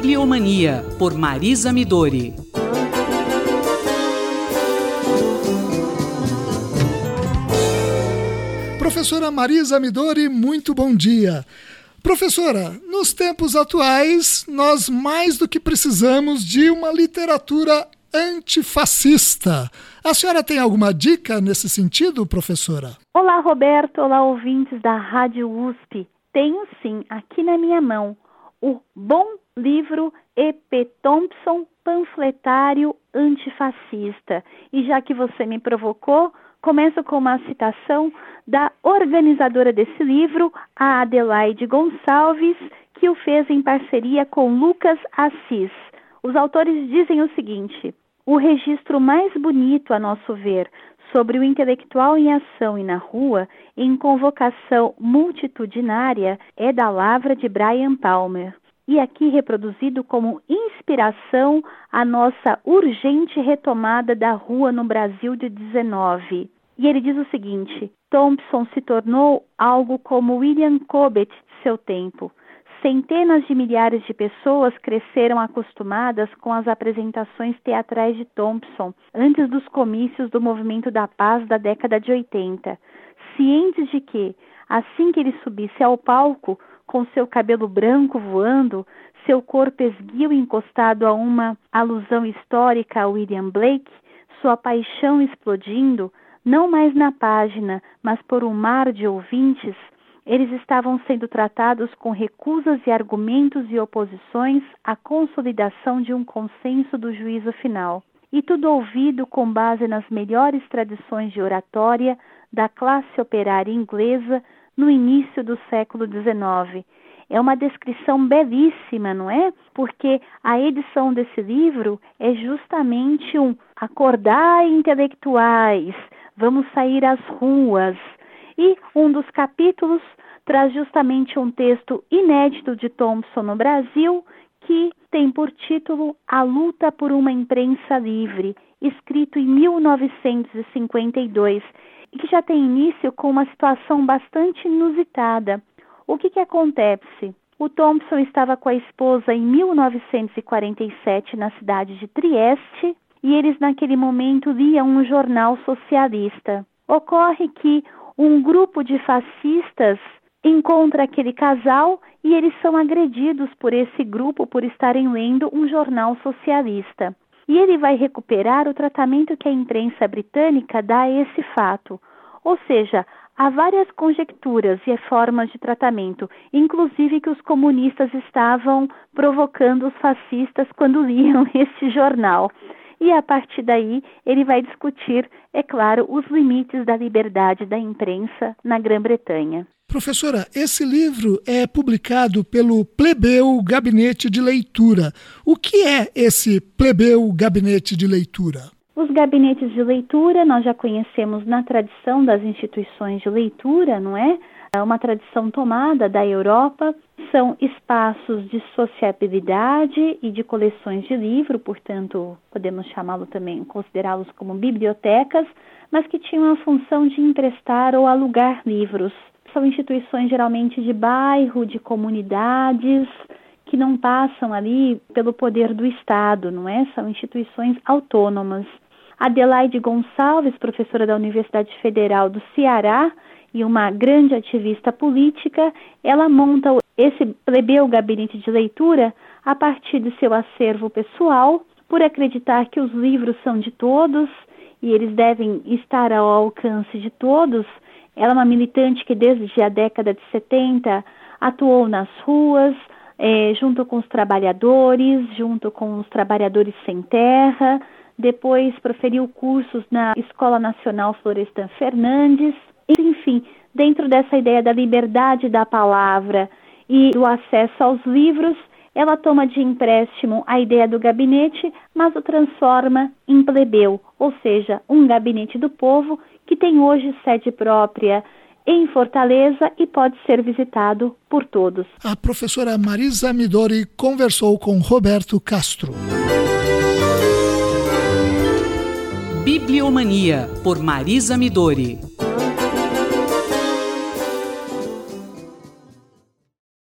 Bibliomania, por Marisa Midori. Professora Marisa Midori, muito bom dia. Professora, nos tempos atuais, nós mais do que precisamos de uma literatura antifascista. A senhora tem alguma dica nesse sentido, professora? Olá, Roberto. Olá, ouvintes da Rádio USP. Tenho sim, aqui na minha mão, o bom livro E.P. Thompson, Panfletário Antifascista. E já que você me provocou, começo com uma citação da organizadora desse livro, a Adelaide Gonçalves, que o fez em parceria com Lucas Assis. Os autores dizem o seguinte: o registro mais bonito, a nosso ver, sobre o intelectual em ação e na rua, em convocação multitudinária, é da lavra de Brian Palmer. E aqui reproduzido como inspiração a nossa urgente retomada da rua no Brasil de 19. E ele diz o seguinte: Thompson se tornou algo como William Cobbett de seu tempo. Centenas de milhares de pessoas cresceram acostumadas com as apresentações teatrais de Thompson antes dos comícios do Movimento da Paz da década de 80, cientes de que, assim que ele subisse ao palco, com seu cabelo branco voando, seu corpo esguio encostado a uma alusão histórica a William Blake, sua paixão explodindo, não mais na página, mas por um mar de ouvintes, eles estavam sendo tratados com recusas e argumentos e oposições à consolidação de um consenso do juízo final. E tudo ouvido com base nas melhores tradições de oratória da classe operária inglesa no início do século XIX. É uma descrição belíssima, não é? Porque a edição desse livro é justamente um acordar intelectuais, vamos sair às ruas. E um dos capítulos traz justamente um texto inédito de Thompson no Brasil, que tem por título A Luta por uma Imprensa Livre, escrito em 1952, e que já tem início com uma situação bastante inusitada. O que, que acontece? O Thompson estava com a esposa em 1947 na cidade de Trieste e eles, naquele momento, liam um jornal socialista. Ocorre que um grupo de fascistas encontra aquele casal e eles são agredidos por esse grupo por estarem lendo um jornal socialista. E ele vai recuperar o tratamento que a imprensa britânica dá a esse fato. Ou seja, há várias conjecturas e formas de tratamento, inclusive que os comunistas estavam provocando os fascistas quando liam esse jornal e a partir daí ele vai discutir, é claro, os limites da liberdade da imprensa na Grã-Bretanha. Professora, esse livro é publicado pelo Plebeu Gabinete de Leitura. O que é esse Plebeu Gabinete de Leitura? Os gabinetes de leitura nós já conhecemos na tradição das instituições de leitura, não é? É uma tradição tomada da Europa, são espaços de sociabilidade e de coleções de livro, portanto, podemos chamá-lo também, considerá-los como bibliotecas, mas que tinham a função de emprestar ou alugar livros. São instituições geralmente de bairro, de comunidades, que não passam ali pelo poder do Estado, não é? São instituições autônomas. Adelaide Gonçalves, professora da Universidade Federal do Ceará, e uma grande ativista política, ela monta esse plebeu gabinete de leitura a partir de seu acervo pessoal, por acreditar que os livros são de todos e eles devem estar ao alcance de todos. Ela é uma militante que desde a década de 70 atuou nas ruas, é, junto com os trabalhadores, junto com os trabalhadores sem terra, depois proferiu cursos na Escola Nacional Florestan Fernandes, enfim, dentro dessa ideia da liberdade da palavra e do acesso aos livros, ela toma de empréstimo a ideia do gabinete, mas o transforma em plebeu, ou seja, um gabinete do povo que tem hoje sede própria em Fortaleza e pode ser visitado por todos. A professora Marisa Midori conversou com Roberto Castro. Bibliomania, por Marisa Midori.